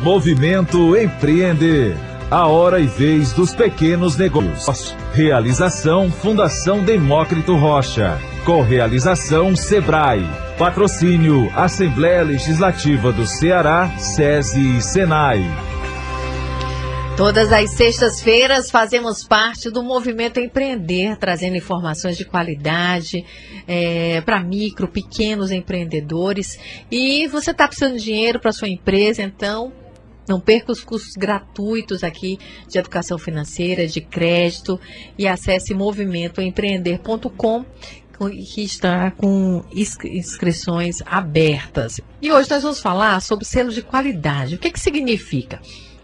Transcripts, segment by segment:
Movimento Empreender. A hora e vez dos pequenos negócios. Realização Fundação Demócrito Rocha. Correalização Sebrae. Patrocínio Assembleia Legislativa do Ceará, SESI e Senai. Todas as sextas-feiras fazemos parte do movimento Empreender, trazendo informações de qualidade é, para micro, pequenos empreendedores. E você está precisando de dinheiro para sua empresa, então não perca os cursos gratuitos aqui de educação financeira, de crédito e acesse movimentoempreender.com que está com inscrições abertas. E hoje nós vamos falar sobre selo de qualidade. O que, que significa?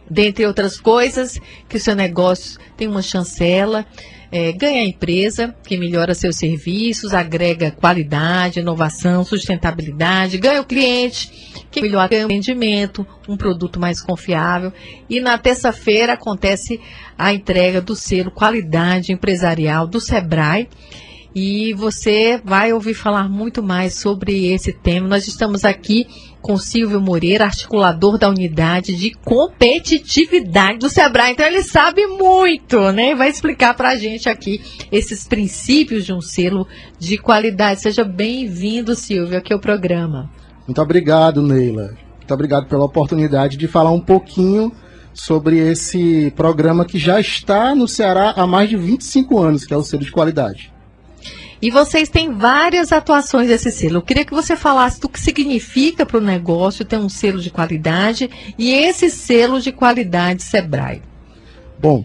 dentre outras coisas, que o seu negócio tem uma chancela, é, ganha a empresa, que melhora seus serviços, agrega qualidade, inovação, sustentabilidade, ganha o cliente, que melhora o rendimento, um produto mais confiável. E na terça-feira acontece a entrega do selo Qualidade Empresarial do Sebrae. E você vai ouvir falar muito mais sobre esse tema. Nós estamos aqui com Silvio Moreira, articulador da unidade de competitividade do Sebrae. Então ele sabe muito, né? Vai explicar para a gente aqui esses princípios de um selo de qualidade. Seja bem-vindo, Silvio, aqui ao programa. Muito obrigado, Neila. Muito obrigado pela oportunidade de falar um pouquinho sobre esse programa que já está no Ceará há mais de 25 anos, que é o selo de qualidade. E vocês têm várias atuações desse selo. Eu queria que você falasse do que significa para o negócio ter um selo de qualidade e esse selo de qualidade Sebrae. Bom,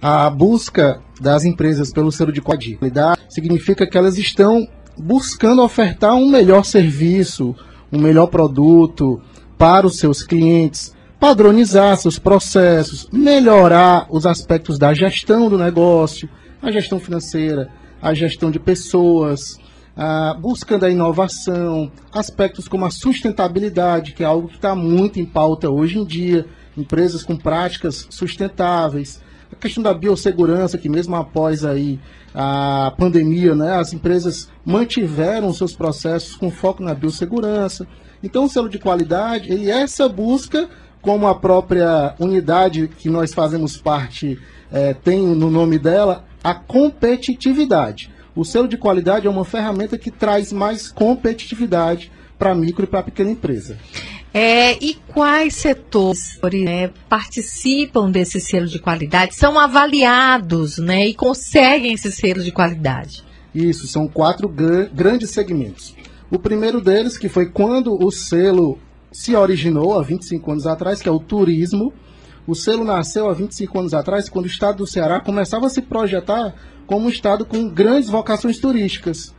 a busca das empresas pelo selo de qualidade significa que elas estão buscando ofertar um melhor serviço, um melhor produto para os seus clientes, padronizar seus processos, melhorar os aspectos da gestão do negócio, a gestão financeira, a gestão de pessoas, ah, buscando a inovação, aspectos como a sustentabilidade, que é algo que está muito em pauta hoje em dia, empresas com práticas sustentáveis, a questão da biossegurança, que mesmo após aí a pandemia, né, as empresas mantiveram seus processos com foco na biossegurança. Então, o selo de qualidade, ele é essa busca, como a própria unidade que nós fazemos parte é, tem no nome dela, a competitividade. O selo de qualidade é uma ferramenta que traz mais competitividade para a micro e para a pequena empresa. É, e quais setores né, participam desse selo de qualidade, são avaliados né, e conseguem esse selo de qualidade? Isso, são quatro grandes segmentos. O primeiro deles, que foi quando o selo se originou há 25 anos atrás, que é o turismo. O selo nasceu há 25 anos atrás, quando o estado do Ceará começava a se projetar como um estado com grandes vocações turísticas.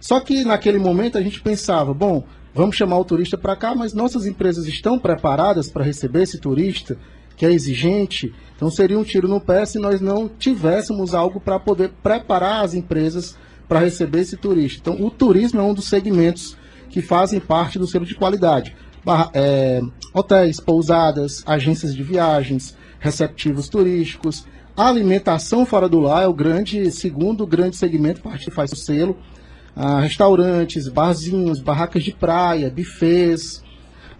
Só que naquele momento a gente pensava, bom, vamos chamar o turista para cá, mas nossas empresas estão preparadas para receber esse turista, que é exigente. Então seria um tiro no pé se nós não tivéssemos algo para poder preparar as empresas para receber esse turista. Então o turismo é um dos segmentos que fazem parte do selo de qualidade é, hotéis, pousadas, agências de viagens, receptivos turísticos, alimentação fora do lar é o grande segundo grande segmento parte faz o selo, ah, restaurantes, barzinhos, barracas de praia, bufês,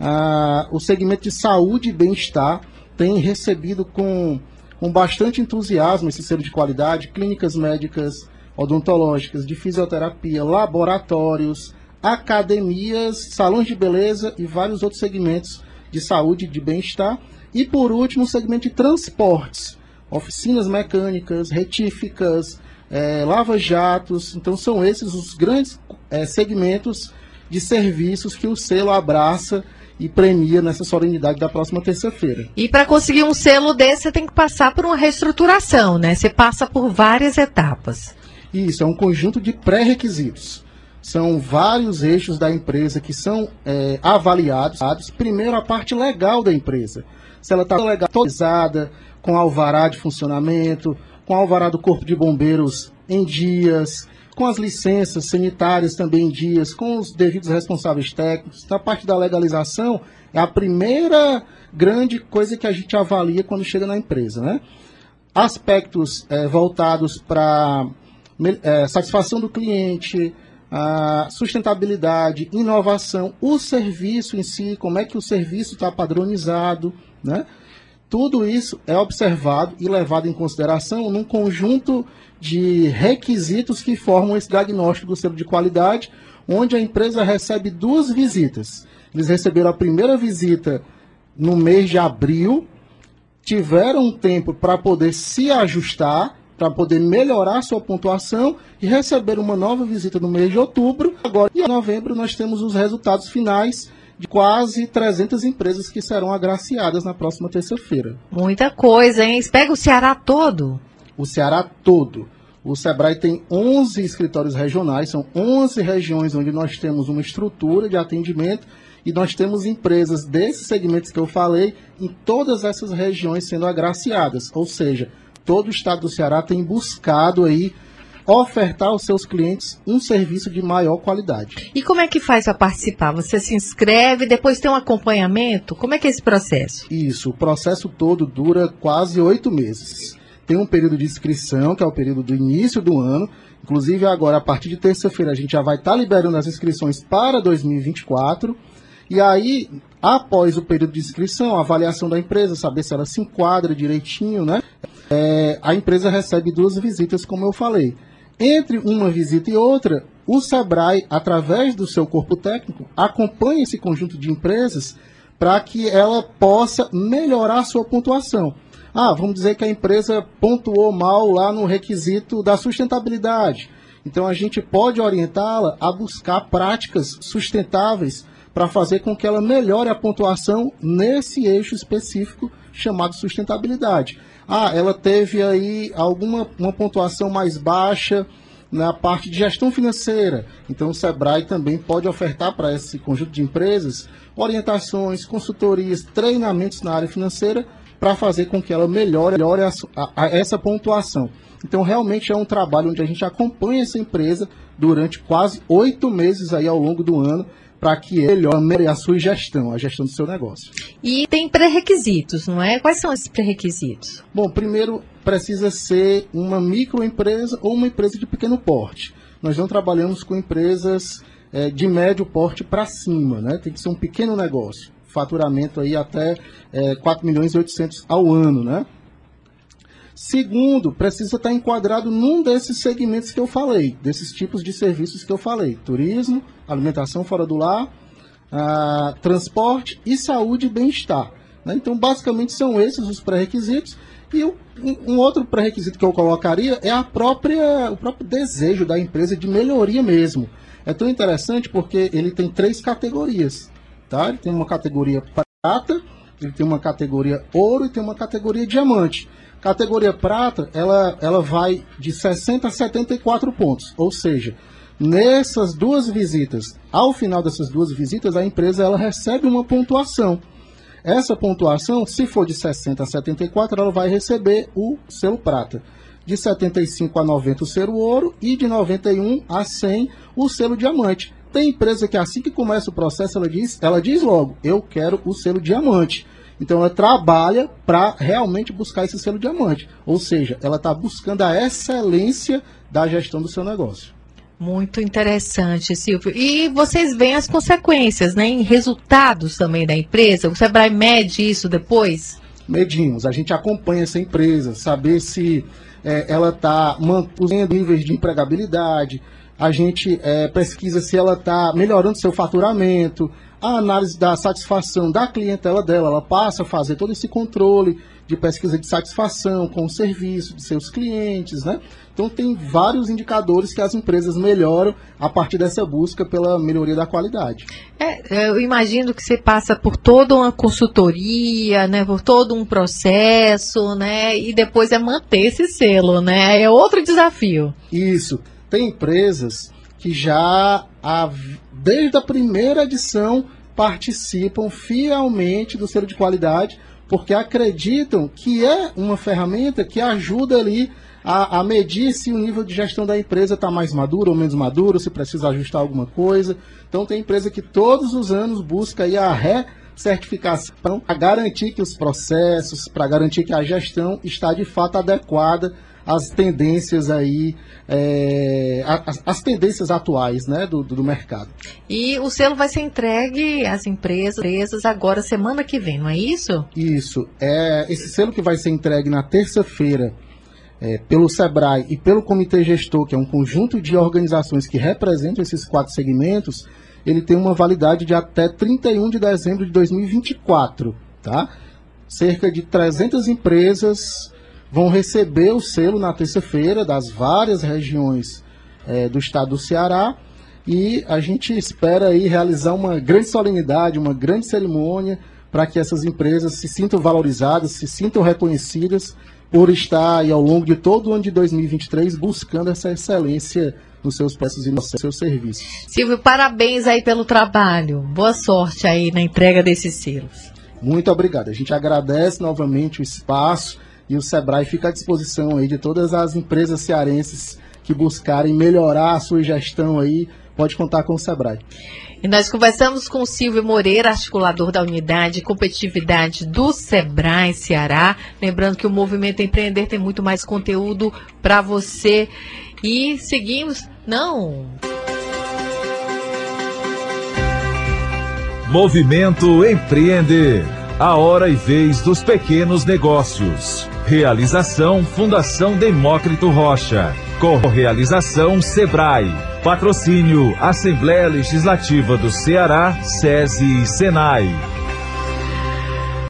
ah, o segmento de saúde e bem-estar tem recebido com, com bastante entusiasmo esse selo de qualidade, clínicas médicas odontológicas, de fisioterapia, laboratórios, academias, salões de beleza e vários outros segmentos de saúde e de bem-estar. E por último, o segmento de transportes, oficinas mecânicas, retíficas, é, lava-jatos. Então são esses os grandes é, segmentos de serviços que o selo abraça e premia nessa solenidade da próxima terça-feira. E para conseguir um selo desse, você tem que passar por uma reestruturação, né? Você passa por várias etapas. Isso, é um conjunto de pré-requisitos. São vários eixos da empresa que são é, avaliados. Primeiro, a parte legal da empresa. Se ela está legalizada, com alvará de funcionamento, com alvará do Corpo de Bombeiros em dias, com as licenças sanitárias também em dias, com os devidos responsáveis técnicos. A parte da legalização é a primeira grande coisa que a gente avalia quando chega na empresa. Né? Aspectos é, voltados para é, satisfação do cliente, sustentabilidade, inovação, o serviço em si, como é que o serviço está padronizado, né? Tudo isso é observado e levado em consideração num conjunto de requisitos que formam esse diagnóstico do selo de qualidade, onde a empresa recebe duas visitas. Eles receberam a primeira visita no mês de abril, tiveram um tempo para poder se ajustar para poder melhorar sua pontuação e receber uma nova visita no mês de outubro. Agora, em novembro, nós temos os resultados finais de quase 300 empresas que serão agraciadas na próxima terça-feira. Muita coisa, hein? Pega o Ceará todo. O Ceará todo. O Sebrae tem 11 escritórios regionais, são 11 regiões onde nós temos uma estrutura de atendimento e nós temos empresas desses segmentos que eu falei em todas essas regiões sendo agraciadas. Ou seja, todo o estado do Ceará tem buscado aí ofertar aos seus clientes um serviço de maior qualidade. E como é que faz para participar? Você se inscreve, depois tem um acompanhamento? Como é que é esse processo? Isso, o processo todo dura quase oito meses. Tem um período de inscrição, que é o período do início do ano. Inclusive, agora, a partir de terça-feira, a gente já vai estar tá liberando as inscrições para 2024. E aí, após o período de inscrição, a avaliação da empresa, saber se ela se enquadra direitinho, né? É, a empresa recebe duas visitas, como eu falei. Entre uma visita e outra, o Sebrae, através do seu corpo técnico, acompanha esse conjunto de empresas para que ela possa melhorar sua pontuação. Ah, vamos dizer que a empresa pontuou mal lá no requisito da sustentabilidade. Então a gente pode orientá-la a buscar práticas sustentáveis para fazer com que ela melhore a pontuação nesse eixo específico chamado sustentabilidade. Ah, ela teve aí alguma uma pontuação mais baixa na parte de gestão financeira. Então o Sebrae também pode ofertar para esse conjunto de empresas orientações, consultorias, treinamentos na área financeira para fazer com que ela melhore, melhore a, a, a essa pontuação. Então realmente é um trabalho onde a gente acompanha essa empresa durante quase oito meses aí ao longo do ano para que ele melhore a sua gestão, a gestão do seu negócio. E tem pré-requisitos, não é? Quais são esses pré-requisitos? Bom, primeiro precisa ser uma microempresa ou uma empresa de pequeno porte. Nós não trabalhamos com empresas é, de médio porte para cima, né? Tem que ser um pequeno negócio. Faturamento aí até é, 4 milhões e 800 ao ano, né? Segundo, precisa estar enquadrado num desses segmentos que eu falei, desses tipos de serviços que eu falei: turismo, alimentação fora do lar, ah, transporte e saúde e bem-estar. Né? Então, basicamente, são esses os pré-requisitos. E um outro pré-requisito que eu colocaria é a própria, o próprio desejo da empresa de melhoria mesmo. É tão interessante porque ele tem três categorias. Ele tem uma categoria prata, ele tem uma categoria ouro e tem uma categoria diamante. Categoria prata, ela, ela vai de 60 a 74 pontos. Ou seja, nessas duas visitas, ao final dessas duas visitas, a empresa ela recebe uma pontuação. Essa pontuação, se for de 60 a 74, ela vai receber o selo prata. De 75 a 90 o selo ouro e de 91 a 100 o selo diamante. Tem empresa que assim que começa o processo, ela diz, ela diz logo, eu quero o selo diamante. Então ela trabalha para realmente buscar esse selo diamante. Ou seja, ela está buscando a excelência da gestão do seu negócio. Muito interessante, Silvio. E vocês veem as consequências, né? Em resultados também da empresa. O Sebrae mede isso depois? Medimos. A gente acompanha essa empresa, saber se é, ela está mantendo níveis de empregabilidade. A gente é, pesquisa se ela está melhorando seu faturamento, a análise da satisfação da clientela dela, ela passa a fazer todo esse controle de pesquisa de satisfação com o serviço de seus clientes, né? Então tem vários indicadores que as empresas melhoram a partir dessa busca pela melhoria da qualidade. É, eu imagino que você passa por toda uma consultoria, né, por todo um processo, né, e depois é manter esse selo, né? É outro desafio. Isso. Tem empresas que já desde a primeira edição participam fielmente do selo de qualidade, porque acreditam que é uma ferramenta que ajuda ali a, a medir se o nível de gestão da empresa está mais maduro ou menos maduro, se precisa ajustar alguma coisa. Então tem empresa que todos os anos busca aí a recertificação para garantir que os processos, para garantir que a gestão está de fato adequada as tendências aí, é, as, as, tendências atuais né, do, do, mercado. E o selo vai ser entregue às empresas, empresas agora, semana que vem, não é isso? Isso. É, esse selo que vai ser entregue na terça-feira é, pelo SEBRAE e pelo Comitê Gestor, que é um conjunto de organizações que representam esses quatro segmentos, ele tem uma validade de até 31 de dezembro de 2024, tá? Cerca de 300 empresas vão receber o selo na terça-feira das várias regiões é, do estado do Ceará e a gente espera aí realizar uma grande solenidade, uma grande cerimônia para que essas empresas se sintam valorizadas, se sintam reconhecidas por estar aí ao longo de todo o ano de 2023 buscando essa excelência nos seus preços e nos seus serviços. Silvio, parabéns aí pelo trabalho. Boa sorte aí na entrega desses selos. Muito obrigado. A gente agradece novamente o espaço e o Sebrae fica à disposição aí de todas as empresas cearenses que buscarem melhorar a sua gestão aí, pode contar com o Sebrae. E nós conversamos com o Silvio Moreira, articulador da unidade de competitividade do Sebrae Ceará. Lembrando que o Movimento Empreender tem muito mais conteúdo para você. E seguimos. Não! Movimento Empreender. A hora e vez dos pequenos negócios. Realização Fundação Demócrito Rocha. Correalização Sebrae. Patrocínio Assembleia Legislativa do Ceará, SESI e Senai.